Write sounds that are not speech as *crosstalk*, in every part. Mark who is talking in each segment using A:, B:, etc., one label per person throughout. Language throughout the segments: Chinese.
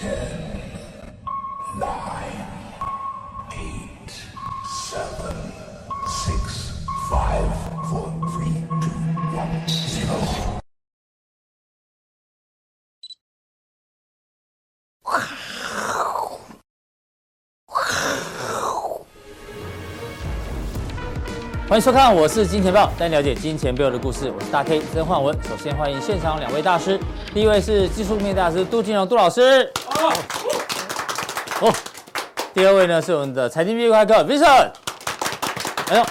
A: 欢迎收看，我是金钱爆，带你了解金钱背后的故事。我是大 K 曾焕文。首先欢迎现场两位大师，第一位是技术面大师杜金荣杜老师。哦。第二位呢是我们的财经 V 怪客 Vincent。哎呦，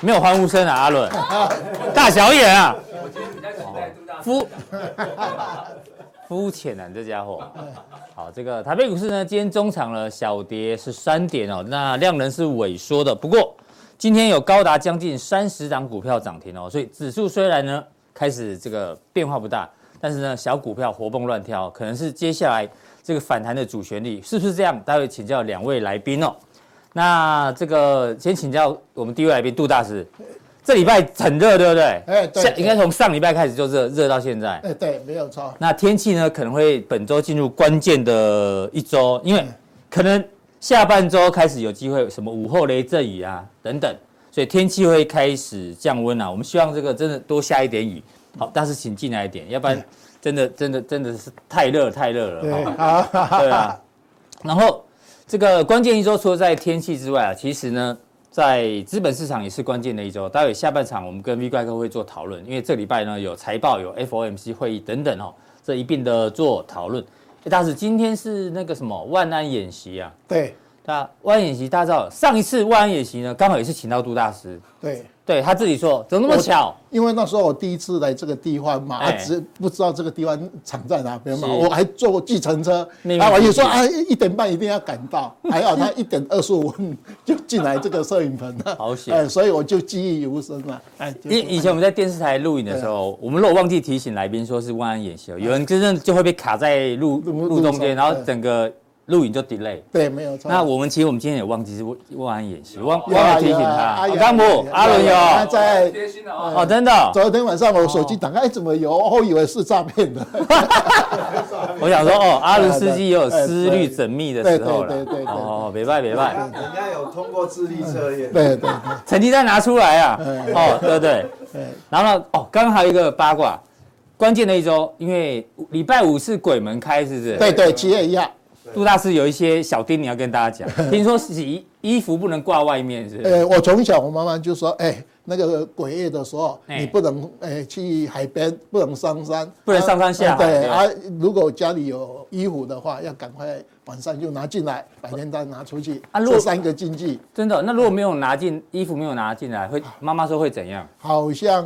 A: 没有欢呼声啊，阿伦，*laughs* 大小眼啊。我今天比较期待杜大肤肤浅啊，你这家伙。好，这个台北股市呢，今天中场了小跌是三点哦，那量能是萎缩的，不过。今天有高达将近三十档股票涨停哦，所以指数虽然呢开始这个变化不大，但是呢小股票活蹦乱跳，可能是接下来这个反弹的主旋律，是不是这样？待会请教两位来宾哦。那这个先请教我们第一位来宾杜大师，这礼拜很热，对不对？哎，对，应该从上礼拜开始就热，热到现在。
B: 哎，对，没有错。
A: 那天气呢可能会本周进入关键的一周，因为可能。下半周开始有机会，什么午后雷阵雨啊等等，所以天气会开始降温啊。我们希望这个真的多下一点雨，好，但是请进来一点，要不然真的真的真的是太热太热了。对对啊。然后这个关键一周，除了在天气之外啊，其实呢，在资本市场也是关键的一周。待会下半场我们跟 V 怪客会做讨论，因为这礼拜呢有财报、有 FOMC 会议等等哦，这一并的做讨论。大师，今天是那个什么万安演习啊？
B: 对，
A: 他万安演习，大家知道上一次万安演习呢，刚好也是请到杜大师。
B: 对。
A: 对他自己说，怎么那么巧？
B: 因为那时候我第一次来这个地方嘛，啊，只不知道这个地方场在哪边嘛，我还坐过计程车，啊，我就说啊，一点半一定要赶到，还好他一点二十五分就进来这个摄影棚了，
A: 好险，
B: 所以我就记忆犹深了。哎，
A: 以以前我们在电视台录影的时候，我们如果忘记提醒来宾说是万安演习，有人真正就会被卡在路路中间，然后整个。录影就 delay，
B: 对，没有错。
A: 那我们其实我们今天也忘记是万安演习，忘忘了提醒他。刚姆，阿伦有，
B: 他在
A: 哦，真的。
B: 昨天晚上我手机打开，怎么有？我以为是诈骗的。*laughs* *laughs*
A: 我想说，哦，阿伦司机也有思虑缜密的时候了。
B: 对对对。
A: 哦，别拜别拜。
C: 人家有通过智力测验。
B: 对对。
A: 成绩单拿出来啊！哦，对对。然后呢？哦，刚刚还有一个八卦，关键的一周，因为礼拜五是鬼门开，是不是？
B: 对对，七月一号。
A: 杜大师有一些小叮咛要跟大家讲，*laughs* 听说洗衣服不能挂外面，是？
B: 呃，我从小我妈妈就说，哎，那个鬼夜的时候，你不能哎去海边，不能上山，
A: 不能上山下海。
B: 对啊，如果家里有衣服的话，要赶快晚上就拿进来，白天再拿出去。啊，这三个禁忌。
A: 真的？那如果没有拿进衣服，没有拿进来，会妈妈说会怎样？
B: 好像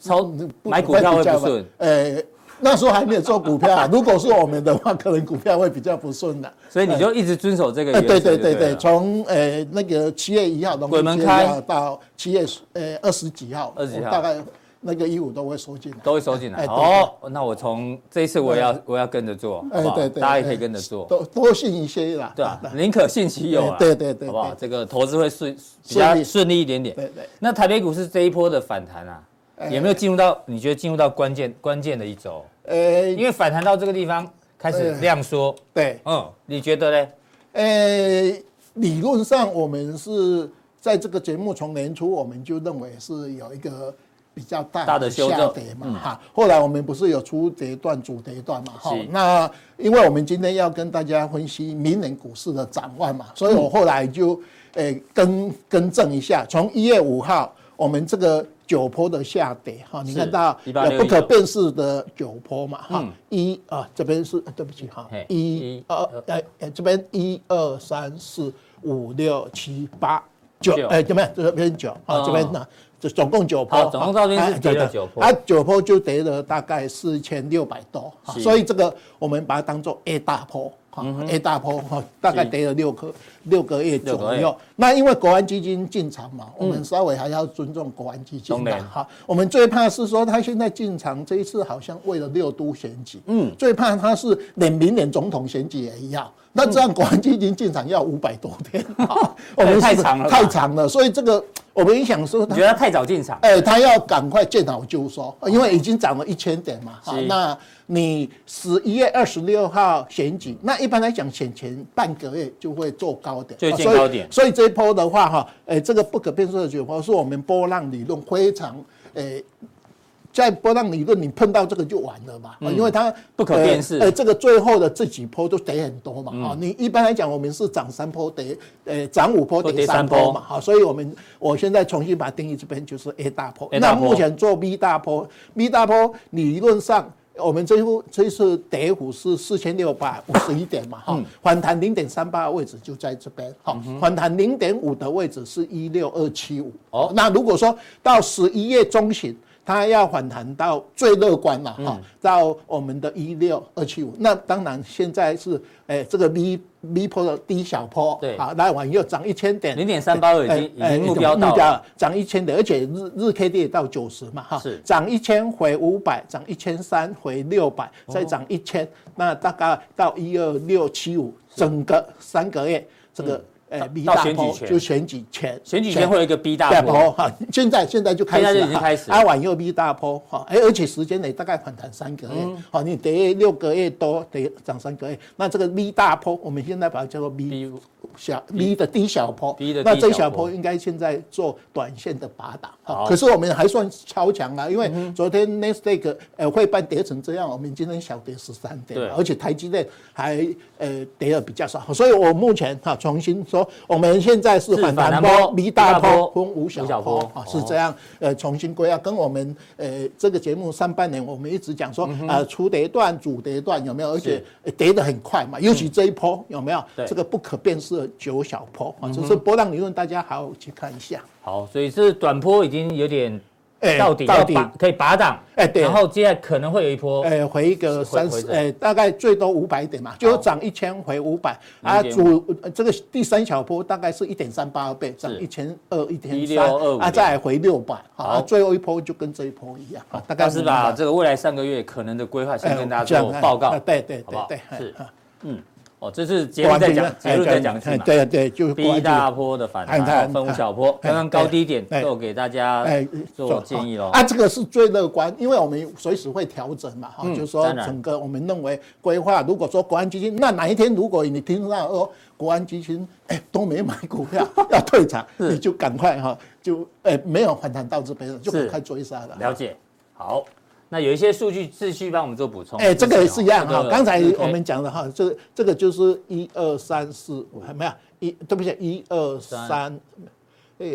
A: 超买股票会不顺。哎。
B: 那时候还没有做股票，*laughs* 如果是我们的话，可能股票会比较不顺的。
A: 所以你就一直遵守这个。
B: 对对对对，从呃那个七月一号鬼门开到七月呃二十几号，二十几号大概那个衣服都会收进来，
A: 都会收进来。哦，那我从这一次我要我要跟着做，好不好？大家也可以跟着做，
B: 多多信一些啦。
A: 对啊，宁可信其有啊。
B: 对对对，
A: 好不好？这个投资会顺比较顺利一点点。
B: 对对。
A: 那台北股市这一波的反弹啊，有没有进入到你觉得进入到关键关键的一周？呃，因为反弹到这个地方开始量缩，
B: 对，
A: 嗯，你觉得呢？
B: 呃，理论上我们是在这个节目从年初我们就认为是有一个比较大的下跌嘛，哈。后来我们不是有初跌段、主跌段嘛，哈。那因为我们今天要跟大家分析明年股市的展望嘛，所以我后来就呃更更正一下，从一月五号我们这个。九波的下跌哈，你看到有不可辨识的九波嘛哈，一啊这边是对不起哈，一二。哎哎这边一二三四五六七八九哎这边这边九啊这边呢这总共九波，
A: 总共到这边是跌了九波，
B: 啊九波就跌了大概四千六百多，所以这个我们把它当做 A 大波。A 大波哈，*laughs* 大概跌了六个六个月左右。那因为国安基金进场嘛，我们稍微还要尊重国安基金的哈。我们最怕是说他现在进场这一次好像为了六都选举，嗯，最怕他是连明年总统选举也要。那这样国安基金进场要五百多天，*laughs* 我们
A: 太长了，
B: 太长了。所以这个我们想说，
A: 你觉得他太早进场？
B: 哎，他要赶快见好就收，因为已经涨了一千点嘛。好，那你十一月二十六号选举，那一般来讲选前半个月就会做高点，
A: 就见高点。
B: 所以这一波的话，哈，哎，这个不可变数的九波是我们波浪理论非常，哎。在波浪理论，你碰到这个就完了嘛？因为它
A: 不可辨识。
B: 呃，这个最后的这几波都跌很多嘛。啊，你一般来讲，我们是涨三波跌，呃，涨五波跌三波嘛。好，所以我们我现在重新把它定义这边就是 A 大波。那目前做 B 大波，B 大波理论上，我们这一这一次跌幅是四千六百五十一点嘛。哈，反弹零点三八的位置就在这边。好，反弹零点五的位置是一六二七五。哦，那如果说到十一月中旬。它要反弹到最乐观了哈，到我们的一六二七五。那当然现在是诶这个 V V 坡的低小坡，
A: 对，
B: 好，来往又涨一千点，
A: 零点三八已经已经目标到了，
B: 涨一千点，而且日日 K D 也到九十嘛哈，是。涨一千回五百，涨一千三回六百，再涨一千，那大概到一二六七五，整个三个月这个。哎，B 大波就选举前，
A: 选举前会有一个 B 大坡。
B: 哈，现在现在就开始，
A: 现在已经开始，
B: 啊，往右 B 大坡哈，哎，而且时间内大概反弹三个月，好，你跌六个月多，得涨三个月，那这个 B 大坡，我们现在把它叫做 B 小 B 的低小坡，那这小坡应该现在做短线的拔档，好，可是我们还算超强啊，因为昨天 n e s t a q 呃会办跌成这样，我们今天小跌十三点，而且台积电还呃跌的比较少，所以我目前哈重新说。我们现在是反弹波、离大波、分五小波啊，是这样。呃，重新归啊跟我们呃这个节目上半年我们一直讲说，啊，初跌段、主跌段有没有？而且跌得很快嘛，尤其这一波有没有？这个不可辨识的九小波啊，这是波浪理论，大家好好去看一下。
A: 好，所以是短波已经有点。到底到底。可以拔档，哎，对，然后接下来可能会有一波，
B: 哎，回一个三十，哎，大概最多五百点嘛，就涨一千回五百，啊，主这个第三小波大概是一点三八倍，涨一千二一点三，啊，再回六百，好，最后一波就跟这一波一样，
A: 大概是把这个未来三个月可能的规划先跟大家做报告，
B: 对对对对，
A: 是，嗯。哦，这是结论在讲，结论在讲是嘛？
B: 对对，就是
A: B 大波的反弹，分五小波，刚刚高低点都给大家做建议喽。
B: 啊，这个是最乐观，因为我们随时会调整嘛，哈，就是说整个我们认为规划，如果说国安基金，那哪一天如果你听到哦国安基金哎都没买股票 *laughs* 要退场，你就赶快哈，就哎没有反弹到这边了，就赶快追杀了。
A: 了解，好。那有一些数据继续帮我们做补充。
B: 哎，这个也是一样哈。刚才我们讲的哈，这这个就是一二三四五，还没有一，对不起，一二三，呃，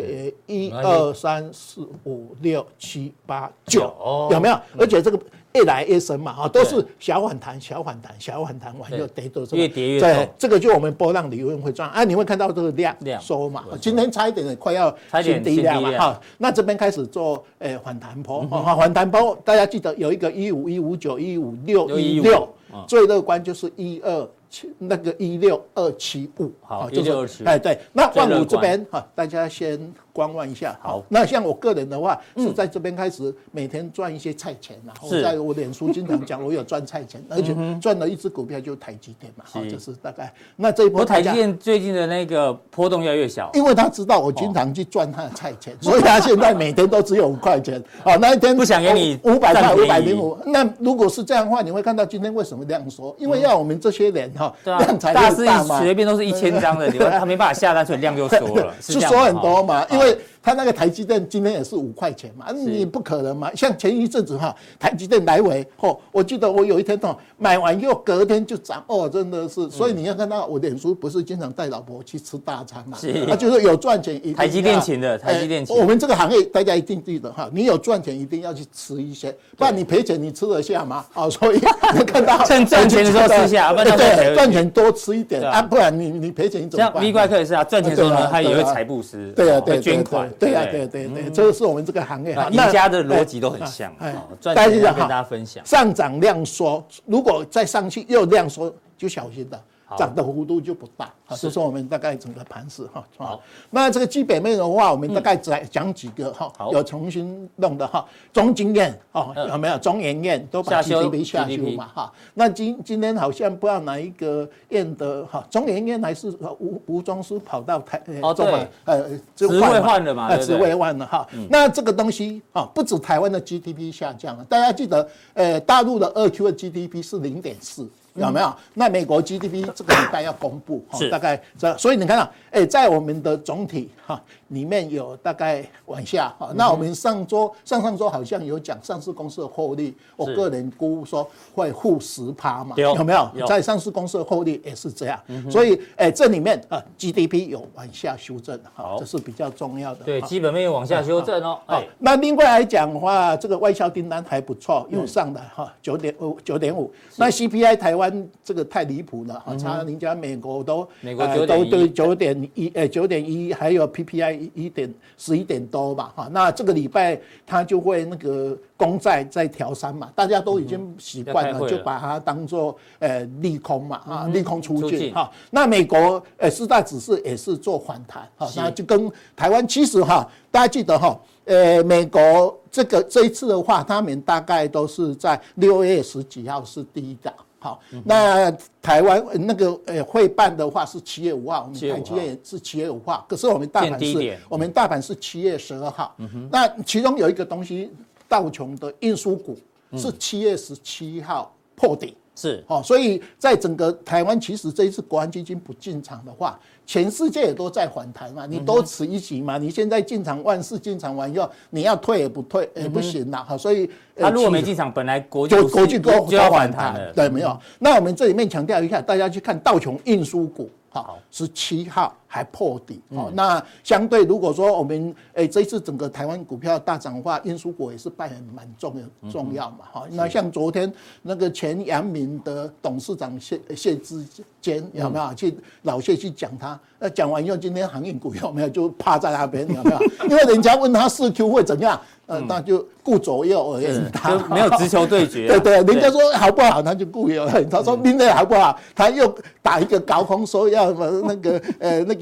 B: 一二三四五六七八九，有没有？而且这个。越来越深嘛，哈，都是小反弹、小反弹、小反弹完又跌多，
A: 越跌越重。
B: 这个就我们波浪理论会赚啊，你会看到这个量收嘛，今天差一点快要新低量嘛，哈，那这边开始做诶反弹波，反弹波，大家记得有一个一五一五九一五六一六，最乐观就是一二七。那个一六二七五，
A: 好，一六二七，
B: 哎，对，那万五这边哈，大家先观望一下。好，那像我个人的话，是在这边开始每天赚一些菜钱，然后在我脸书经常讲，*laughs* 我有赚菜钱，而且赚了一只股票就是台积电嘛，好，就是大概。那这一波
A: 台积电最近的那个波动越来越小，
B: 因为他知道我经常去赚他的菜钱，所以他现在每天都只有五块钱。好，那一天
A: 不想给你
B: 五百块，五百零五。那如果是这样的话，你会看到今天为什么这样说？因为要我们这些人。
A: 哈，量才，大师随便都是一千张的，*laughs* 他没办法下单，所以量就缩了，*laughs*
B: 是缩很多嘛，因为。他那个台积电今天也是五块钱嘛，你不可能嘛？像前一阵子哈，台积电来回哦，我记得我有一天哦，买完又隔天就涨哦，真的是。所以你要看到我脸书不是经常带老婆去吃大餐嘛？是，他就是有赚钱一定。
A: 台积电请的，台积电请。
B: 我们这个行业大家一定记得哈，你有赚钱一定要去吃一些，不然你赔钱你吃得下吗？哦，所以你看到
A: 趁赚钱的时候吃下，对，
B: 赚钱多吃一点啊，不然你你赔钱你怎么办？
A: 像 V 怪客也是啊，赚钱的时候呢，他也会财布施，
B: 对啊，对捐款。对啊，对对对，这个是我们这个行业哈，
A: 赢家的逻辑都很像。哎，赚钱跟大家分享，
B: 上涨量缩，如果再上去又量缩，就小心了。涨的幅度就不大。好，这是我们大概整个盘势哈。好，那这个基本面的话，我们大概再讲几个哈，有重新弄的哈。中经院哦，有没有中研院都把 GDP 下修嘛哈？那今今天好像不知道哪一个院的哈，中研院还是吴吴宗书跑到台
A: 哦对，
B: 呃
A: 职位换了嘛，
B: 职位换了哈。那这个东西啊，不止台湾的 GDP 下降了，大家记得呃，大陆的二 Q 的 GDP 是零点四。有没有？那美国 GDP 这个礼拜要公布，大概这，所以你看到，哎，在我们的总体哈里面有大概往下哈。那我们上周、上上周好像有讲上市公司的获利，我个人估说会负十趴嘛，有没有？在上市公司的获利也是这样，所以哎，这里面啊 GDP 有往下修正，好，这是比较重要的。
A: 对，基本面有往下修正哦。
B: 好，那另外来讲的话，这个外销订单还不错，又上来哈，九点五九点五。那 CPI 台湾。这个太离谱了，哈，差人家美国都
A: 美国都对
B: 九点一，哎九点一，还有 PPI 一点十一点多吧，哈，那这个礼拜它就会那个公债在调三嘛，大家都已经习惯了，就把它当做呃利空嘛，啊利空出尽哈，那美国呃四大指数也是做反弹，哈，那就跟台湾其实哈，大家记得哈，呃美国这个这一次的话，他们大概都是在六月十几号是第一档。好，那台湾那个呃会办的话是七月五号，我们台积电是七月五号，可是我们大盘是，我们大盘是七月十二号。那其中有一个东西，道琼的运输股是七月十七号破顶。
A: 是，
B: 哦，所以在整个台湾，其实这一次国安基金不进场的话，全世界也都在反弹嘛，你多此一举嘛，你现在进场万事进场完以后，你要退也不退也不行了哈，所以
A: 他如果没进场，本来国就
B: 国际都要反弹，对，没有。那我们这里面强调一下，大家去看道琼运输股。好，十七号还破底哦。那相对如果说我们诶这一次整个台湾股票大涨的话，运输股也是扮演蛮重要重要嘛。哈，那像昨天那个前阳明的董事长谢谢志坚有没有去老谢去讲他？那讲完以后，今天航运股有没有就趴在那边有没有？*laughs* 因为人家问他四 Q 会怎样？呃，那就顾左右而言他，
A: 就没有直球对决。*laughs*
B: 对对，人家说好不好，他就顾右。*laughs* 他说明天好不好，他又打一个高空，说要把那个呃那个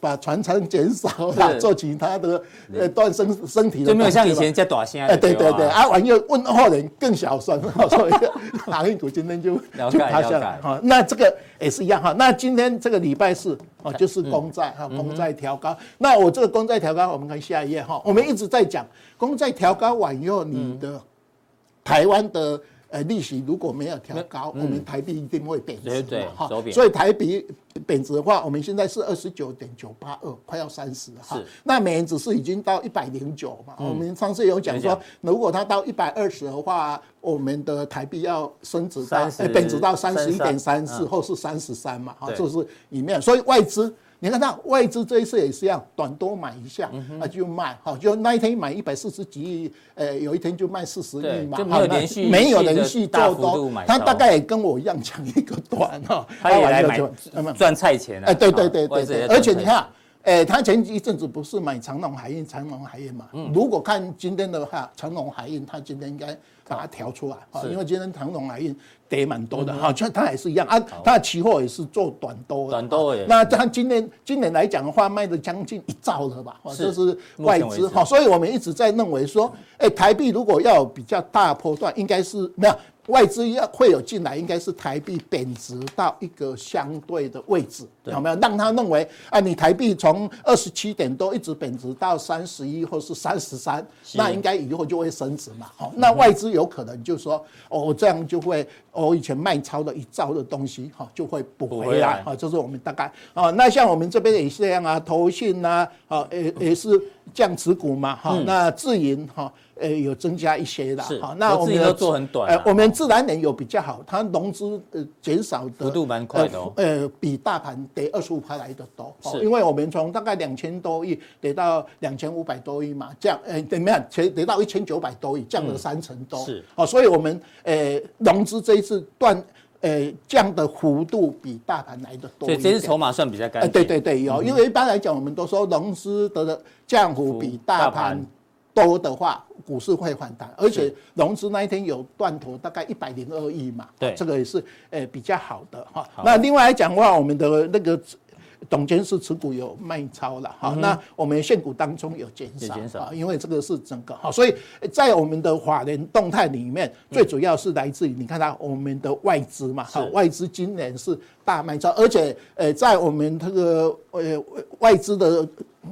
B: 把船舱减少，做其他的呃锻身身体。
A: 就没有像以前在短线。
B: 哎，对对对，啊，完又问后人更小声，所以航运股今天就就趴下来。哈，那这个也是一样哈。那今天这个礼拜四哦，就是公债哈，公债调高。那我这个公债调高，我们看下一页哈，我们一直在讲。公债调高完以后，你的台湾的呃利息如果没有调高，我们台币一定会贬值嘛哈。所以台币贬值的话，我们现在是二十九点九八二，快要三十了哈。那美元指数已经到一百零九嘛。我们上次有讲说，如果它到一百二十的话，我们的台币要升值到贬值到三十一点三四或是三十三嘛。哈，就是里面。所以外资。你看它外资这一次也是一样，短多买一下，啊就卖，好，就那一天买一百四十几亿，呃，有一天就卖四十亿嘛，
A: 没有连续
B: 没有连续做多，他大概也跟我一样讲一个短哈，
A: 他也来买赚菜钱啊，
B: 哎，对对对对对，而且你看，哎，他前一阵子不是买长隆海运，长隆海运嘛，如果看今天的话，长隆海运他今天应该把它调出来，啊，因为今天长隆海运。跌蛮多的哈，就它也是一样啊，它的期货也是做短多的，
A: 短多耶。
B: 那它今年今年来讲的话，卖的将近一兆了吧？这是外资哈，所以我们一直在认为说，哎，台币如果要有比较大波段，应该是没有。外资要会有进来，应该是台币贬值到一个相对的位置，有没有让他认为啊？你台币从二十七点多一直贬值到三十一或是三十三，那应该以后就会升值嘛？好，那外资有可能就说哦，这样就会我以前卖超的一兆的东西哈，就会补回来啊。这是我们大概啊。那像我们这边也是这样啊，投信呐，啊也也是降持股嘛，哈，那自营哈。呃，有增加一些的，好，那我们
A: 做很短，
B: 呃，我们自然人有比较好，它融资呃减少的
A: 幅度蛮快的，
B: 呃，比大盘跌二十五块来的多，是，因为我们从大概两千多亿跌到两千五百多亿嘛，降，呃，怎么样，跌到一千九百多亿，降了三成多，是，哦，所以我们呃融资这一次断，呃降的幅度比大盘来的多，
A: 所以这次筹码算比较干净，
B: 对对对，有，因为一般来讲，我们都说融资的降幅比大盘。多的话，股市会反弹，而且融资那一天有断头，大概一百零二亿嘛，
A: 对，
B: 这个也是诶比较好的哈。那另外来讲的话，我们的那个。董监事持股有卖超了哈，那我们现股当中有减少啊，因为这个是整个哈，所以在我们的法人动态里面，最主要是来自于你看到我们的外资嘛，哈，外资今年是大卖超，而且呃，在我们这个呃外资的。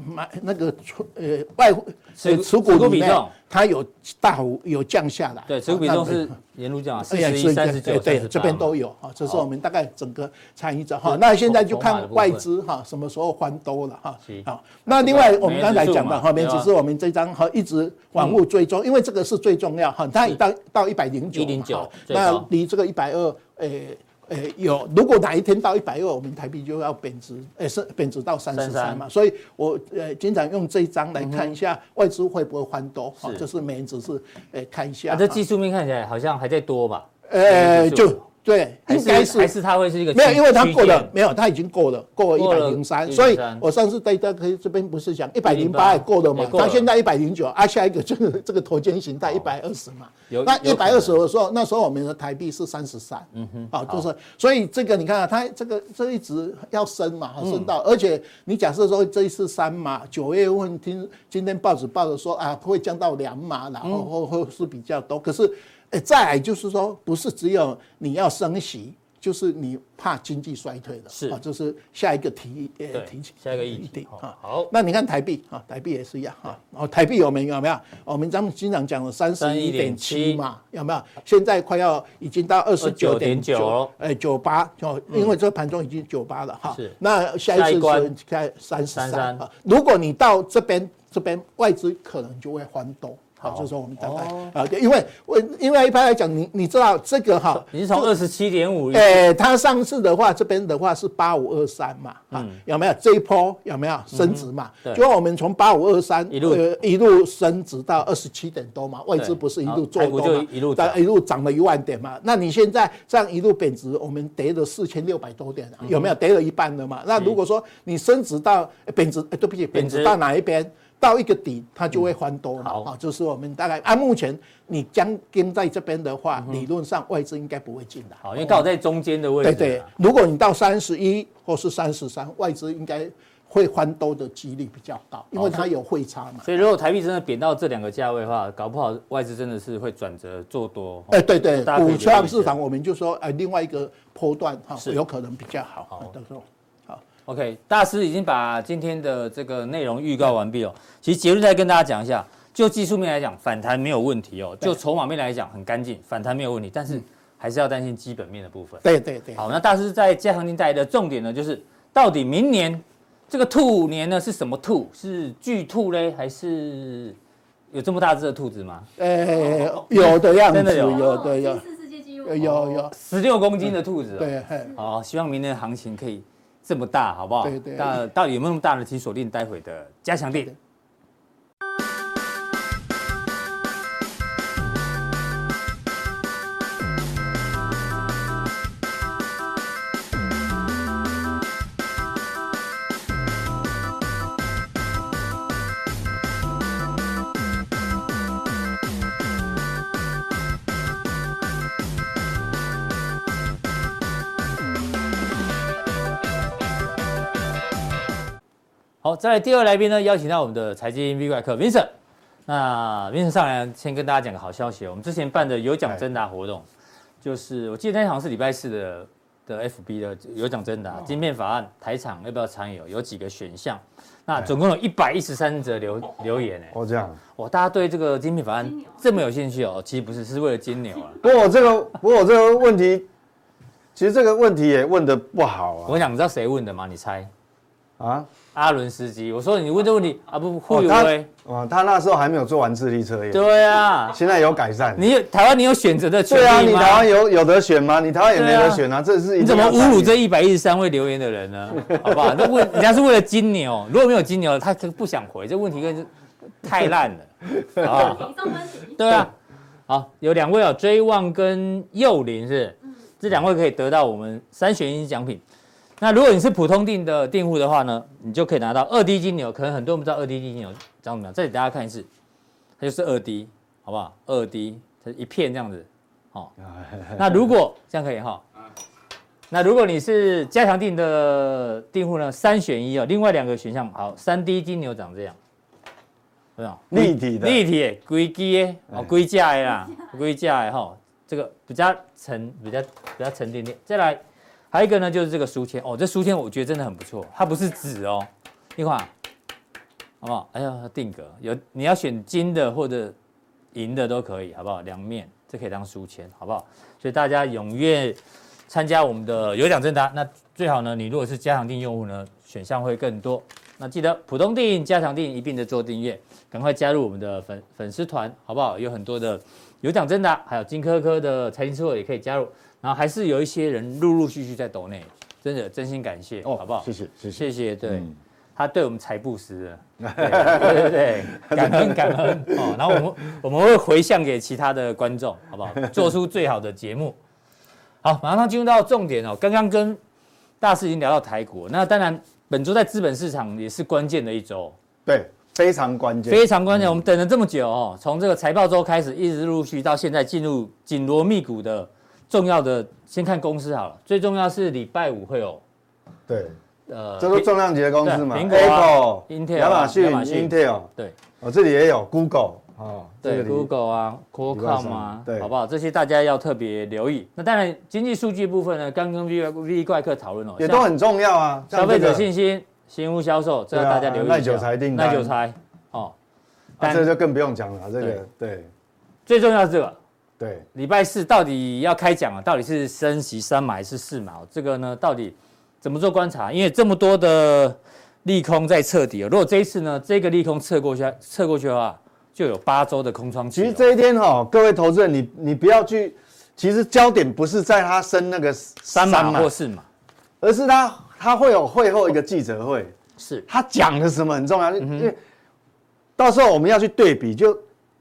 B: 买那个呃外持持股比重，它有大幅有降下来。
A: 对，持股比重是沿路降啊，四十一、三十九，
B: 对，这边都有啊。这是我们大概整个参与者哈。那现在就看外资哈什么时候翻多了哈。好，那另外我们刚才讲的哈，面只是我们这张哈一直往后追踪，因为这个是最重要哈。它已到到一百零九，一零九，那离这个一百二诶。诶、欸，有，如果哪一天到一百二，我们台币就要贬值，诶、欸，是贬值到三十三嘛，所以我呃经常用这一张来看一下外资会不会翻多，好，就是美元指数诶看一下。
A: 啊，这技术面看起来好像还在多吧？
B: 诶、欸，就。对，应该是。
A: 还是它会是一个
B: 没有，因为它过了没有，它已经过了，过了一百零三，所以我上次在这这边不是讲一百零八也过了嘛，它现在一百零九，啊，下一个就 *laughs* 是这个头肩形态一百二十嘛，那一百二十的时候，那时候我们的台币是三十三，嗯哼，好，就是所以这个你看啊，它这个这一直要升嘛，升到，而且你假设说这一次三嘛，九月份听今天报纸报的说啊会降到两码，然后会会是比较多，可是。再来就是说，不是只有你要升息，就是你怕经济衰退的，
A: 是啊，
B: 就是下一个提呃提起
A: 下一个议题
B: 啊。好，那你看台币啊，台币也是一样啊。哦，台币有没有？有没有？我们咱们经常讲的三十一点七嘛，有没有？现在快要已经到二十九点九，哎，九八就因为这盘中已经九八了哈。是。那下一次是在三十三啊。如果你到这边，这边外资可能就会翻多。好，就是说我们大概啊，因为我因为一般来讲，你你知道这个哈，
A: 你是从二十七点五，
B: 哎，它上次的话，这边的话是八五二三嘛，啊，有没有？这一波有没有升值嘛？就我们从八五二三一路。一路升值到二十七点多嘛，外资不是一路做多嘛，一路一路涨了一万点嘛？那你现在这样一路贬值，我们跌了四千六百多点，有没有？跌了一半了嘛？那如果说你升值到贬值，哎，对不起，贬值到哪一边？到一个底，它就会翻多嘛。好，好，就是我们大概按目前你将跟在这边的话，理论上外资应该不会进来。
A: 好，因为刚好在中间的位置。
B: 对对，如果你到三十一或是三十三，外资应该会翻多的几率比较高，因为它有汇差嘛。
A: 所以如果台币真的贬到这两个价位的话，搞不好外资真的是会转折做多。
B: 哎，对对，股票市场我们就说，哎，另外一个波段哈，有可能比较好。好，到时候。
A: OK，大师已经把今天的这个内容预告完毕了。其实结论再跟大家讲一下，就技术面来讲，反弹没有问题哦。就筹码面来讲，很干净，反弹没有问题。但是还是要担心基本面的部分。
B: 对对对。
A: 好，那大师在加强錠带来的重点呢，就是到底明年这个兔年呢是什么兔？是巨兔嘞，还是有这么大只的兔子吗？
B: 呃，有的样子，真的有，
D: 有的
B: 有。有有有
A: 十六公斤的兔子。
B: 对。
A: 好，希望明年的行情可以。这么大，好不好？
B: 对对。
A: 那到底有没有那么大的？请锁定待会的加强錠。好，再来第二来宾呢，邀请到我们的财经 V 怪客 Vincent。那 Vincent 上来先跟大家讲个好消息，我们之前办的有奖征答活动，就是我记得那好像是礼拜四的的 FB 的有奖征答，晶片法案台厂要不要参与？有几个选项，那总共有一百一十三则留留言哎。
E: 哦，这样。
A: 哇，大家对这个晶片法案这么有兴趣哦？其实不是，是为了金牛啊。
E: 不过我这个，不过我这个问题，其实这个问题也问的不好啊。
A: 我想知道谁问的吗？你猜？
E: 啊？
A: 阿伦斯基，我说你问这问题啊，不会不会？
E: 哦，他那时候还没有做完智力测验。
A: 对啊，
E: 现在有改善。
A: 你有台湾，你有选择的权利
E: 对啊，你台湾有有得选吗？你台湾也没得选啊，这是
A: 你怎么侮辱这一百一十三位留言的人呢？好不好？那问人家是为了金牛，如果没有金牛，他就不想回。这问题跟 *laughs* 太烂了啊！对啊，好，有两位啊，追望跟幼林是，这两位可以得到我们三选一奖品。那如果你是普通定的订户的话呢，你就可以拿到二 D 金牛。可能很多人不知道二 D 金牛长怎么样，这里大家看一次，它就是二 D，好不好？二 D 它一片这样子，哦。*laughs* 那如果这样可以哈？那如果你是加强定的订户呢？三选一哦，另外两个选项好，三 D 金牛长这样，对吧？
E: 立体的，
A: 立体的，规机的哦，规架的啦，规架的哈，这个比较沉，比较比较沉甸甸。再来，还有一个呢，就是这个书签哦，这书签我觉得真的很不错，它不是纸哦，你看，好不好？哎呀，定格有你要选金的或者银的都可以，好不好？两面这可以当书签，好不好？所以大家踊跃。参加我们的有奖征答，那最好呢，你如果是加强錠用户呢，选项会更多。那记得普通錠、加强錠一并的做订阅，赶快加入我们的粉粉丝团，好不好？有很多的有奖征答，还有金科科的财经吃货也可以加入。然后还是有一些人陆陆续续在抖内，真的真心感谢哦，好不好？
E: 谢谢谢谢
A: 谢谢，对、嗯、他对我们财布施的，对对对，感恩感恩哦。然后我们我们会回向给其他的观众，好不好？*laughs* 做出最好的节目。好，马上进入到重点哦。刚刚跟大师已经聊到台股，那当然本周在资本市场也是关键的一周，
E: 对，非常关键，
A: 非常关键。我们等了这么久哦，从这个财报周开始，一直陆续到现在进入紧锣密鼓的重要的，先看公司好了。最重要是礼拜五会有，
E: 对，呃，这都重量级的公司嘛，
A: 苹果、啊、Intel、亚
E: 马逊、Intel，
A: 对，
E: 哦这里也有 Google。哦，
A: 对，Google 啊，Qualcomm 啊，对，好不好？这些大家要特别留意。那当然，经济数据部分呢，刚跟 V V 怪客讨论了，
E: 也都很重要啊。
A: 消费者信心、新屋销售，这要大家留意。耐
E: 久财订单，
A: 耐久财，哦，
E: 但这就更不用讲了。这个对，
A: 最重要是这个。
E: 对，
A: 礼拜四到底要开讲了，到底是升息三码还是四码？这个呢，到底怎么做观察？因为这么多的利空在彻底，如果这一次呢，这个利空测过去，测过去的话。就有八周的空窗期。其实
E: 这一天哈、哦，各位投资人，你你不要去，其实焦点不是在他升那个
A: 三码或四码，
E: 而是他他会有会后一个记者会，
A: 是
E: 他讲的什么很重要，因为到时候我们要去对比，就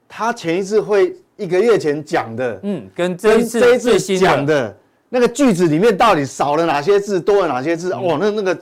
E: 他前一次会一个月前讲的，
A: 嗯，跟这一次这一次
E: 讲的那个句子里面到底少了哪些字，多了哪些字，哇，那那个。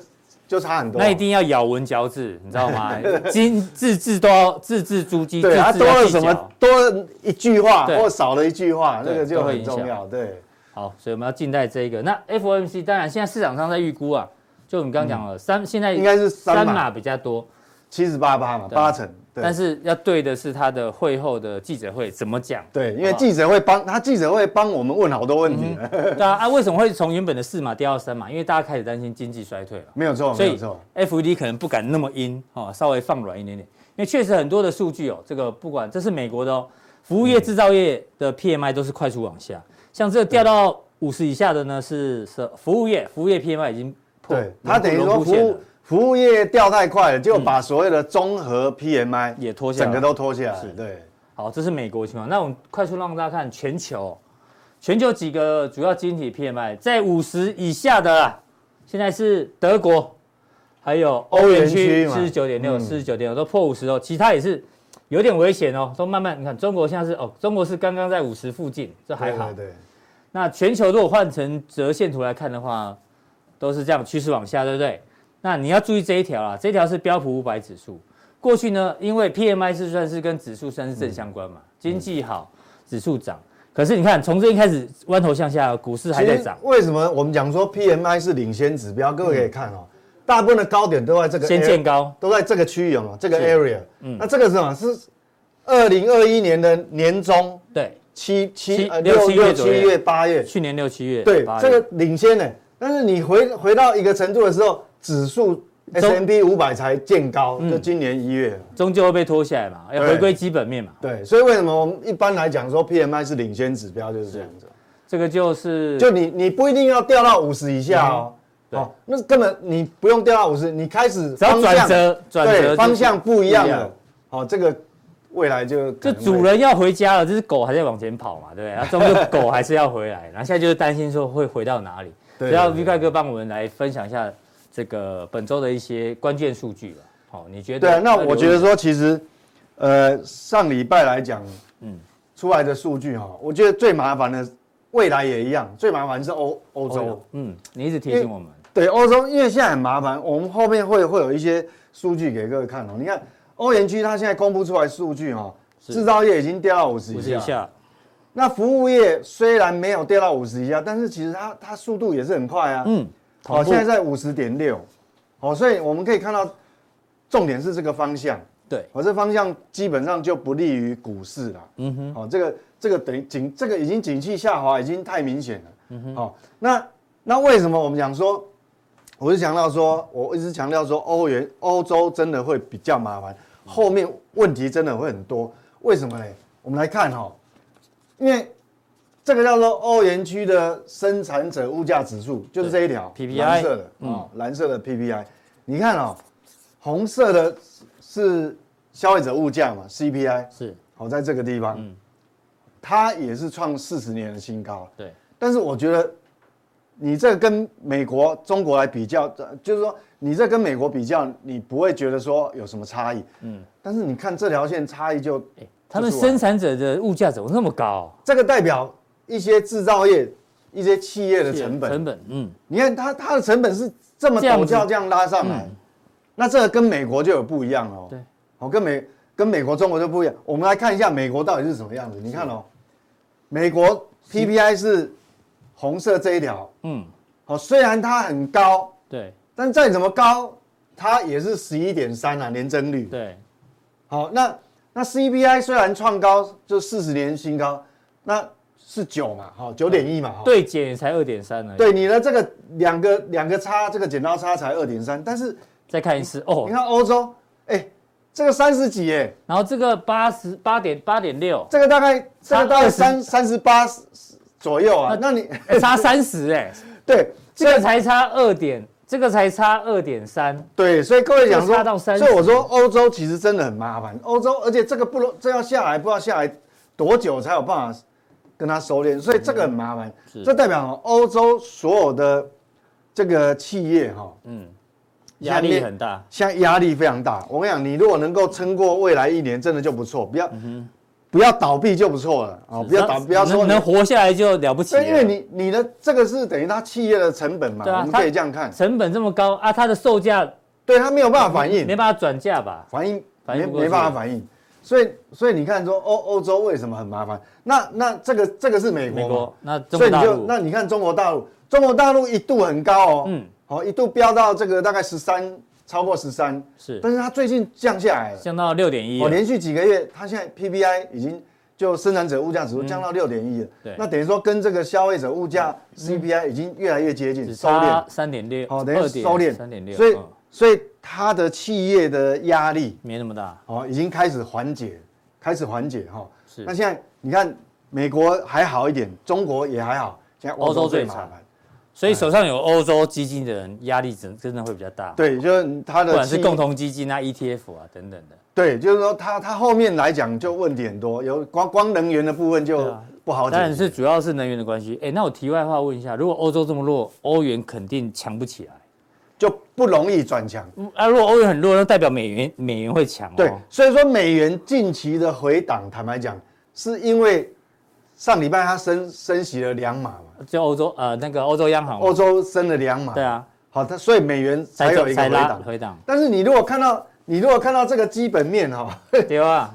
E: 就差很多，
A: 那一定要咬文嚼字，你知道吗？*laughs* 金字字都要字字珠玑。
E: 对，它多了什么？多了一句话或少了一句话，那个就很重要。对，
A: 好，所以我们要静待这一个。那 FOMC 当然现在市场上在预估啊，就我们刚刚讲了三，现在应该是三码比较多，
E: 七十八趴嘛，八成。
A: 但是要对的是他的会后的记者会怎么讲？
E: 对，因为记者会帮他记者会帮我们问好多问题。*laughs*
A: 对啊，啊，为什么会从原本的四码掉到三码？因为大家开始担心经济衰退了。
E: 没有错，没有错。
A: 所以 FED 可能不敢那么阴哦，稍微放软一点点。因为确实很多的数据哦，这个不管这是美国的哦，服务业、制造业的 PMI 都是快速往下。像这个掉到五十以下的呢，是是服务业，服务业 PMI 已经破。
E: 对，它等于说服务。服务业掉太快了，就把所有的综合 PMI
A: 也拖下来，
E: 整个都拖下来。
A: 是，对。好，这是美国情况。那我们快速让大家看全球，全球几个主要经济体 PMI 在五十以下的啦，现在是德国，还有欧元区四十九点六、四十九点六都破五十哦。其他也是有点危险哦，都慢慢你看，中国现在是哦，中国是刚刚在五十附近，这还好。
E: 对，对。
A: 那全球如果换成折线图来看的话，都是这样趋势往下，对不对？那你要注意这一条啊，这条是标普五百指数。过去呢，因为 PMI 是算是跟指数算是正相关嘛，经济好，指数涨。可是你看，从这一开始弯头向下，股市还在涨。
E: 为什么我们讲说 PMI 是领先指标？各位可以看哦，大部分的高点都在这个
A: 先见高，
E: 都在这个区域嘛，这个 area。嗯，那这个是什么？是二零二一年的年中，
A: 对，
E: 七七六六七月八月，
A: 去年六七月，
E: 对，这个领先呢。但是你回回到一个程度的时候，指数 S&P 五百才见高，就今年一月，
A: 终究会被拖下来嘛，要回归基本面嘛。
E: 对，所以为什么我们一般来讲说 PMI 是领先指标，就是这样子。
A: 这个就是，
E: 就你你不一定要掉到五十以下哦，哦，那根本你不用掉到五十，你开始
A: 只要转折，转折
E: 方向不一样了，哦，这个未来就
A: 就主人要回家了，这只狗还在往前跑嘛，对不对？然后终究狗还是要回来，然后现在就是担心说会回到哪里。*laughs* 只要 V 怪哥帮我们来分享一下这个本周的一些关键数据吧。好，你觉得？
E: 对啊，那我觉得说，其实，呃，上礼拜来讲，嗯，出来的数据哈，我觉得最麻烦的，未来也一样，最麻烦是欧欧洲。
A: 嗯，你一直提醒我们。
E: 对，欧洲，因为现在很麻烦，我们后面会会有一些数据给各位看哦。你看，欧元区它现在公布出来数据哈，制造业已经掉到五十以下。以下那服务业虽然没有掉到五十以下，但是其实它它速度也是很快啊。嗯，好，现在在五十点六，好，所以我们可以看到，重点是这个方向。
A: 对，
E: 我这方向基本上就不利于股市了。嗯哼，好，这个这个等于景，这个已经景气下滑，已经太明显了。嗯哼，好，那那为什么我们讲说，我是强调说，我一直强调说，欧元欧洲真的会比较麻烦，后面问题真的会很多。为什么呢？我们来看哈，因为这个叫做欧元区的生产者物价指数，就是这一条 PPI 蓝色的啊，嗯、蓝色的 PPI，你看哦，红色的是。消费者物价嘛，CPI 是好在这个地方，嗯，它也是创四十年的新高，对。但是我觉得，你这跟美国、中国来比较，就是说你这跟美国比较，你不会觉得说有什么差异，嗯。但是你看这条线差异就，哎，
A: 他们生产者的物价怎么那么高？
E: 这个代表一些制造业、一些企业的成本，成本，嗯。你看它它的成本是这么陡峭这样拉上来，那这个跟美国就有不一样哦，对。哦，跟美跟美国、中国就不一样。我们来看一下美国到底是什么样子。你看哦，美国 PPI 是红色这一条，嗯，好，虽然它很高，对，但再怎么高，它也是十一点三啊，年增率。对，好，那那 CPI 虽然创高，就四十年新高，那是九嘛，好，九点一嘛，
A: 对减也才二点三呢。
E: 对，你的这个两个两个差，这个剪刀差才二点三，但是
A: 再看一次哦，
E: 你看欧洲，哎。这个三十几耶，
A: 然后这个八十八点八点六，
E: 这个大概这个大概三三十八左右啊。那你
A: 差三十哎，*laughs*
E: 对，
A: 这个才差二点，这个才差二点三。
E: 对，所以各位讲说，差到所以我说欧洲其实真的很麻烦。欧洲，而且这个不能，这要下来不知道下来多久才有办法跟他收敛，所以这个很麻烦。这代表欧洲所有的这个企业哈，嗯。
A: 压力很大，
E: 现在压力非常大。我跟你讲，你如果能够撑过未来一年，真的就不错。不要，不要倒闭就不错了啊！不要倒，不要说
A: 能活下来就了不起。
E: 因为你你的这个是等于他企业的成本嘛，我们可以这样看。
A: 成本这么高啊，它的售价
E: 对它没有办法反应，
A: 没办法转嫁吧？
E: 反应没没办法反应。所以所以你看说欧欧洲为什么很麻烦？那那这个这个是美国，那所以你就那你看中国大陆，中国大陆一度很高哦，嗯。哦，一度飙到这个大概十三，超过十三，是，但是它最近降下来了，
A: 降到六点一。
E: 哦，连续几个月，它现在 PPI 已经就生产者物价指数降到六点一了。对，那等于说跟这个消费者物价 CPI 已经越来越接近，收敛。
A: 三点六，
E: 好，等于收敛。三点六，所以所以它的企业的压力
A: 没那么大，
E: 哦，已经开始缓解，开始缓解哈。是，那现在你看美国还好一点，中国也还好，现在欧洲最麻烦。
A: 所以手上有欧洲基金的人，压力真真的会比较大。
E: 对，就是他的
A: 不管是共同基金啊、ETF 啊等等的。
E: 对，就是说他他后面来讲就问题很多，有光光能源的部分就不好讲。
A: 当然是主要是能源的关系。哎，那我题外话问一下，如果欧洲这么弱，欧元肯定强不起来，
E: 就不容易转强。
A: 啊，如果欧元很弱，那代表美元美元会强哦。
E: 对，所以说美元近期的回档，坦白讲，是因为。上礼拜它升升息了两码嘛，
A: 就欧洲呃那个欧洲央行，
E: 欧洲升了两码。
A: 对啊，
E: 好，它所以美元才有一个回档。回档。但是你如果看到你如果看到这个基本面哈，
A: 对啊，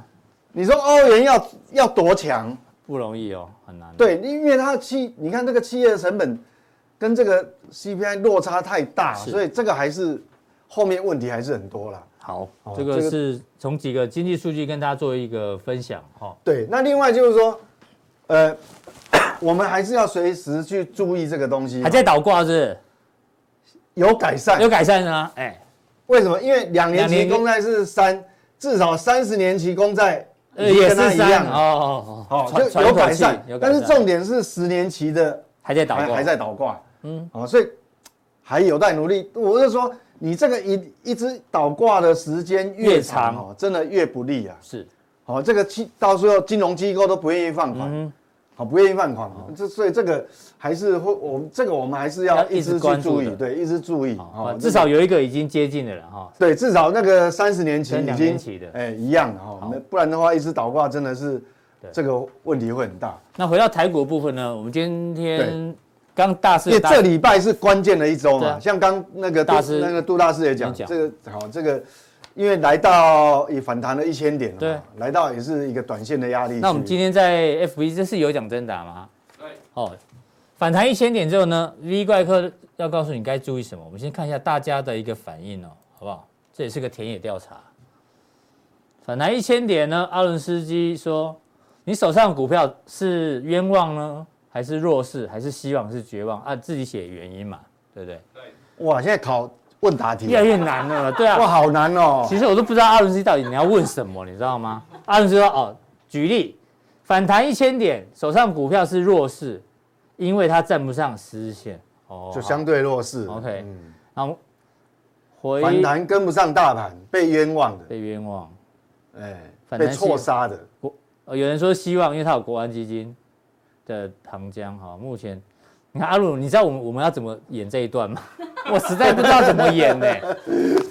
E: 你说欧元要要多强
A: 不容易哦，很难。
E: 对，因为它的企，你看这个企业的成本跟这个 CPI 落差太大，所以这个还是后面问题还是很多啦。
A: 好，这个是从几个经济数据跟大家做一个分享哈。
E: 对，那另外就是说。呃，*coughs* 我们还是要随时去注意这个东西。
A: 还在倒挂是，是？
E: 有改善？
A: 有改善啊？哎、欸，
E: 为什么？因为两年期公债是三，至少三十年期公债
A: 也跟它一样哦
E: 哦哦，就有改善。但是重点是十年期的
A: 还在倒挂，
E: 还在倒挂。嗯，哦，所以还有待努力。我是说，你这个一一直倒挂的时间越长，哦，真的越不利啊。是。哦，这个期到时候金融机构都不愿意放款，好，不愿意放款，这所以这个还是会，我们这个我们还是要一直去注意，对，一直注意，
A: 至少有一个已经接近的了哈，
E: 对，至少那个三十年期已经哎一样的哈，不然的话一直倒挂真的是这个问题会很大。
A: 那回到台股部分呢，我们今天刚大师，因为
E: 这礼拜是关键的一周嘛，像刚那个大师那个杜大师也讲，这个好这个。因为来到也反弹了一千点了，
A: 对，
E: 来到也是一个短线的压力。
A: 那我们今天在 FB 这是有奖真打吗？对，哦，反弹一千点之后呢，V 怪客要告诉你该注意什么？我们先看一下大家的一个反应哦，好不好？这也是个田野调查。反弹一千点呢，阿伦斯基说，你手上的股票是冤枉呢，还是弱势，还是希望，是绝望？啊，自己写原因嘛，对不对？
E: 对。哇，现在考。问答题
A: 越来越难了，对啊，
E: 哇，好难哦。
A: 其实我都不知道阿伦斯基到底你要问什么，你知道吗？阿伦斯基说哦，举例，反弹一千点，手上股票是弱势，因为它站不上十日线，哦，
E: 就相对弱势。
A: OK，嗯，好，回
E: 反弹跟不上大盘，被冤枉的，
A: 被冤枉，
E: 哎，被错杀的。
A: 国，有人说希望，因为他有国安基金的糖浆，哈，目前。你看阿鲁，你知道我们我们要怎么演这一段吗？我实在不知道怎么演呢。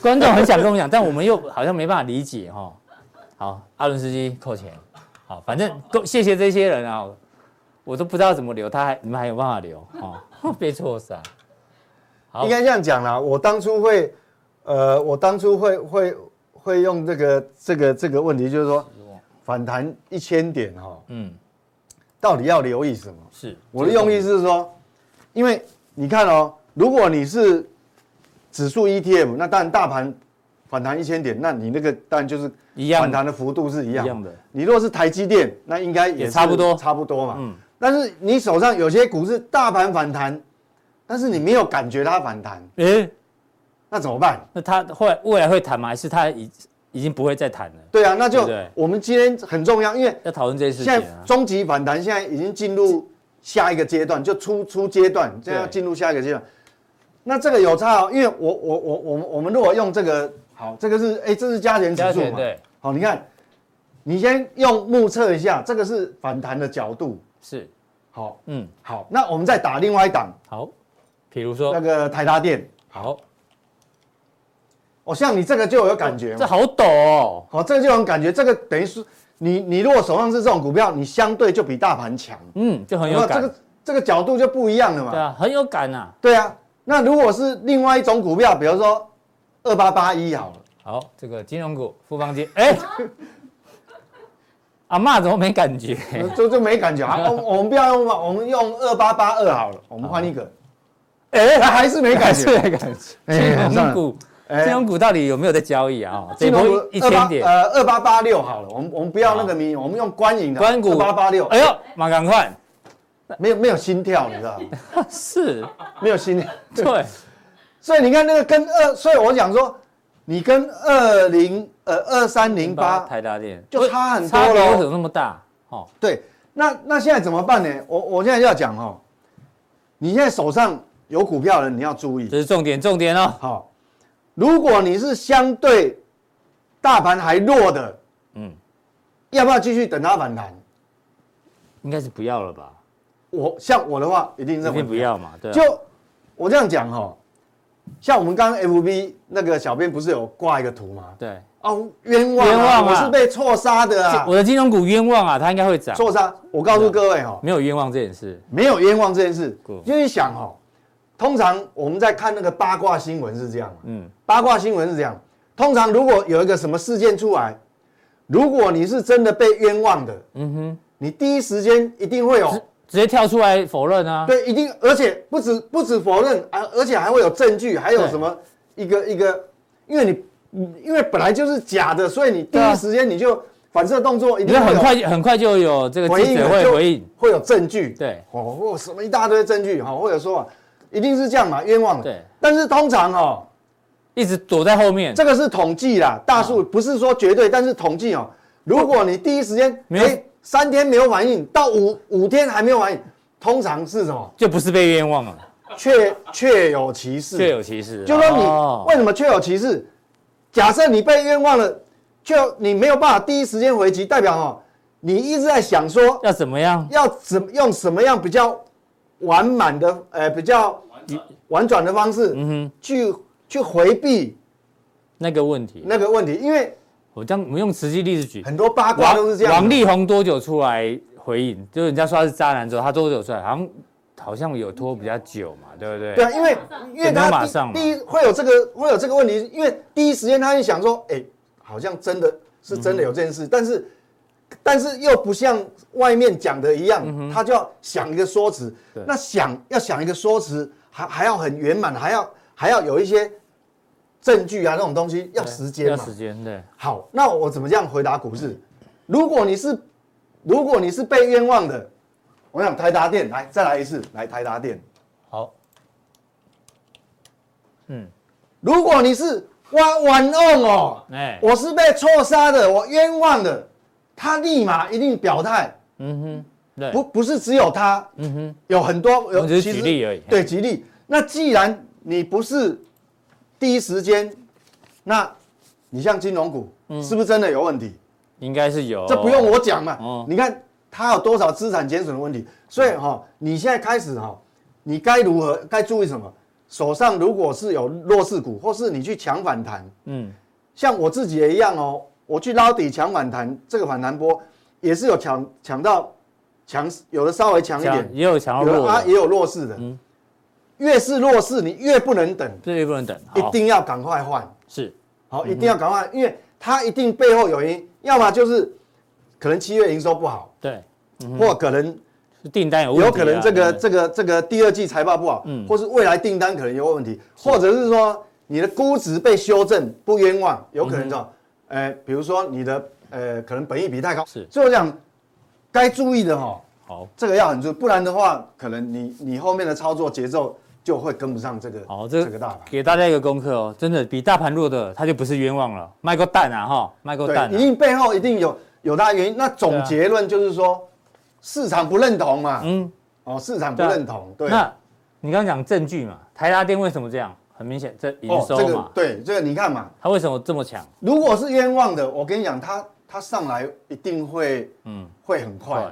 A: 观众很想跟我讲，但我们又好像没办法理解哈。好，阿伦斯基扣钱。好，反正都谢谢这些人啊，我都不知道怎么留，他还你们还有办法留哦？*laughs* 被错杀。
E: 应该这样讲啦，我当初会，呃，我当初会会会用这个这个这个问题，就是说反弹一千点哈，嗯，到底要留意什么？
A: 是
E: 我的用意是说。因为你看哦，如果你是指数 ETF，那当然大盘反弹一千点，那你那个当然就是一样，反弹的幅度是一样的。一样的。你如果是台积电，那应该也差不多，差不多嘛。嗯。但是你手上有些股是大盘反弹，但是你没有感觉它反弹，诶，那怎么办？
A: 那它会未来会弹吗？还是它已已经不会再弹了？
E: 对啊，那就我们今天很重要，因为
A: 要讨论这些事情。
E: 现在终极反弹现在已经进入。下一个阶段就初初阶段，这样要进入下一个阶段。那这个有差哦，因为我我我我们我们如果用这个好，这个是哎，这是加权指数嘛？对。好，你看，你先用目测一下，这个是反弹的角度。
A: 是。
E: 好，嗯，好，那我们再打另外一档。
A: 好，比如说
E: 那个台达电。
A: 好。
E: 哦，像你这个就有感觉。
A: 这好陡哦。
E: 好，这个就有感觉，这个等于是。你你如果手上是这种股票，你相对就比大盘强，
A: 嗯，就很有感。
E: 这个这个角度就不一样了嘛。
A: 对啊，很有感呐。
E: 对啊，那如果是另外一种股票，比如说二八八一好了。
A: 好，这个金融股富邦金，哎，*laughs* 阿嬷怎么没感觉？
E: 就就没感觉啊。我我们不要用我们用二八八二好了，我们换一个。哎，他还是没感觉，没感觉。
A: 金融股。金融股到底有没有在交易啊？
E: 金融股一千点，呃，二八八六好了，我们我们不要那个名，我们用官营的。官股二八八六。
A: 哎呦，马赶快，
E: 没有没有心跳，你知道吗？*laughs*
A: 是，
E: 没有心跳。*laughs*
A: 对，*laughs*
E: 所以你看那个跟二，所以我讲说，你跟二零呃二三零八
A: 台达电
E: 就差很多了，
A: 差别为什么那么大？哦，
E: 对，那那现在怎么办呢？我我现在就要讲哦，你现在手上有股票的，你要注意，
A: 这是重点重点哦。
E: 好。如果你是相对大盘还弱的，嗯，要不要继续等它反弹？
A: 应该是不要了吧。
E: 我像我的话，一定认为
A: 不要嘛。对，
E: 就我这样讲哈，像我们刚刚 FB 那个小编不是有挂一个图吗？
A: 对，
E: 哦，冤枉，冤枉，我是被错杀的啊！
A: 我的金融股冤枉啊，它应该会涨。
E: 错杀，我告诉各位哈，
A: 没有冤枉这件事，
E: 没有冤枉这件事，因为想哈。通常我们在看那个八卦新闻是这样，嗯，八卦新闻是这样。通常如果有一个什么事件出来，如果你是真的被冤枉的，嗯哼，你第一时间一定会有直，
A: 直接跳出来否认啊。
E: 对，一定，而且不止不止否认，而而且还会有证据，还有什么一个一个，因为你因为本来就是假的，所以你第一时间你就反射动作一定会
A: 很快很快就有这个记者会回应，
E: 会有证据，
A: 对，
E: 哦，什么一大堆证据，哈，或者说。一定是这样嘛，冤枉的。对，但是通常哦，
A: 一直躲在后面。
E: 这个是统计啦，大数不是说绝对，但是统计哦。如果你第一时间没三天没有反应，到五五天还没有反应，通常是什么？
A: 就不是被冤枉了，
E: 确确有其事。
A: 确有其事。
E: 就说你为什么确有其事？假设你被冤枉了，就你没有办法第一时间回击，代表哦，你一直在想说
A: 要怎么样，
E: 要怎用什么样比较完满的，呃，比较。婉转的方式，嗯哼，去去回避
A: 那个问题，
E: 那个问题，因为
A: 我将我们用实际例子举，
E: 很多八卦都是这样。
A: 王力宏多久出来回应？就是人家说他是渣男之后，他多久出来？好像好像有拖比较久嘛，对不对？
E: 对啊，因为因为他马上第一会有这个会有这个问题，因为第一时间他就想说，哎，好像真的是真的有这件事，嗯、但是但是又不像外面讲的一样，嗯、他就要想一个说辞。那想要想一个说辞，还还要很圆满，还要还要有一些证据啊，那种东西要时间嘛。
A: 要时间，对。
E: 好，那我怎么这样回答股市？如果你是如果你是被冤枉的，我想台达电来再来一次，来台达电。
A: 好。
E: 嗯，如果你是哇冤枉哦，哎，我是被错杀的，我冤枉的，他立马一定表态。嗯哼，对，不不是只有他，嗯哼，有很多有，
A: 只是举例而已。
E: 对，举例。那既然你不是第一时间，那你像金融股，是不是真的有问题？
A: 应该是有，
E: 这不用我讲嘛。哦，你看它有多少资产减损的问题，所以哈，你现在开始哈，你该如何该注意什么？手上如果是有弱势股，或是你去抢反弹，嗯，像我自己也一样哦，我去捞底抢反弹，这个反弹波也是有抢抢到强，有的稍微强一点，
A: 也有强弱
E: 啊，也有弱势的，嗯，越是弱势你越不能等，
A: 越不能等，
E: 一定要赶快换，
A: 是，
E: 好，一定要赶快，因为它一定背后有原因，要么就是可能七月营收不好，
A: 对，
E: 或可能。
A: 订单有问题，
E: 有可能这个这个这个第二季财报不好，嗯，或是未来订单可能有问题，或者是说你的估值被修正不冤枉，有可能说，呃，比如说你的呃可能本益比太高，是，所以我讲该注意的哈，好，这个要很注意，不然的话，可能你你后面的操作节奏就会跟不上这个，好，这个大盘，
A: 给大家一个功课哦，真的比大盘弱的，它就不是冤枉了，卖个蛋啊哈，卖个蛋，
E: 一定背后一定有有它原因，那总结论就是说。市场不认同嘛？嗯，哦，市场不认同。对，
A: 那你刚刚讲证据嘛？台达电为什么这样？很明显，这营收嘛。哦，这个、
E: 对，这个你看嘛，
A: 它为什么这么强？
E: 如果是冤枉的，我跟你讲，它它上来一定会，嗯，会很快。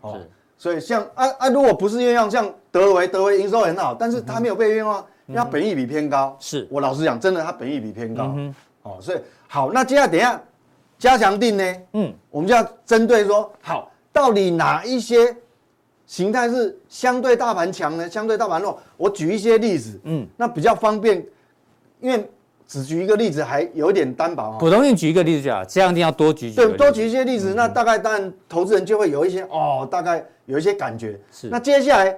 E: 哦，所以像啊啊，如果不是冤枉，像德维，德维营收很好，但是它没有被冤枉，嗯、因为它本益比偏高。是我老实讲，真的，它本益比偏高。嗯。哦，所以好，那接下来等一下加强定呢？嗯，我们就要针对说好。到底哪一些形态是相对大盘强呢？相对大盘弱？我举一些例子，嗯，那比较方便，因为只举一个例子还有一点单薄。
A: 普通性举一个例子就好，这样一定要多举。
E: 对，多举一些例子，嗯、那大概当然投资人就会有一些哦，大概有一些感觉。是。那接下来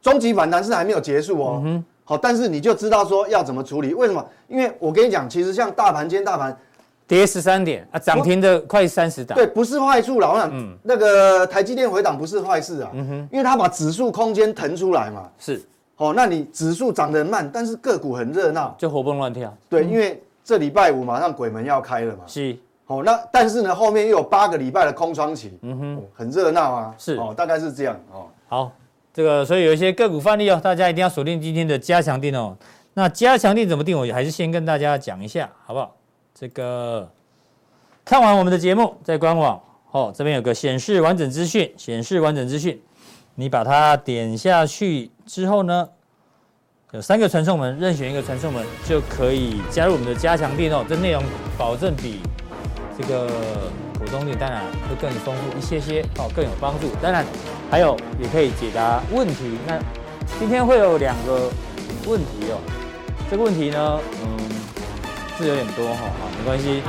E: 终极反弹是还没有结束哦，好，但是你就知道说要怎么处理。为什么？因为我跟你讲，其实像大盘，今天大盘。
A: 跌十三点啊，涨停的快三十档。
E: 对，不是坏处啦。我想，嗯，那个台积电回档不是坏事啊。嗯哼，因为它把指数空间腾出来嘛。是。哦，那你指数涨得慢，但是个股很热闹，
A: 就活蹦乱跳。
E: 对，因为这礼拜五马上鬼门要开了嘛。是。哦，那但是呢，后面又有八个礼拜的空窗期。嗯哼，很热闹啊。是。哦，大概是这样。哦，
A: 好，这个所以有一些个股范例哦，大家一定要锁定今天的加强定哦。那加强定怎么定？我还是先跟大家讲一下，好不好？这个看完我们的节目，在官网哦，这边有个显示完整资讯，显示完整资讯，你把它点下去之后呢，有三个传送门，任选一个传送门就可以加入我们的加强錠哦。这内容保证比这个普通錠当然会更丰富一些些哦，更有帮助。当然还有也可以解答问题。那今天会有两个问题哦，这个问题呢，嗯。是有点多哈，好，没关系，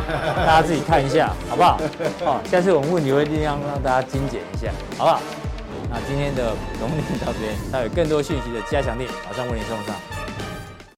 A: 大家自己看一下，好不好？好，下次我们问题会尽量让大家精简一下，好不好？那今天的龙年到这边，还有更多讯息的加强店，马上为您送上。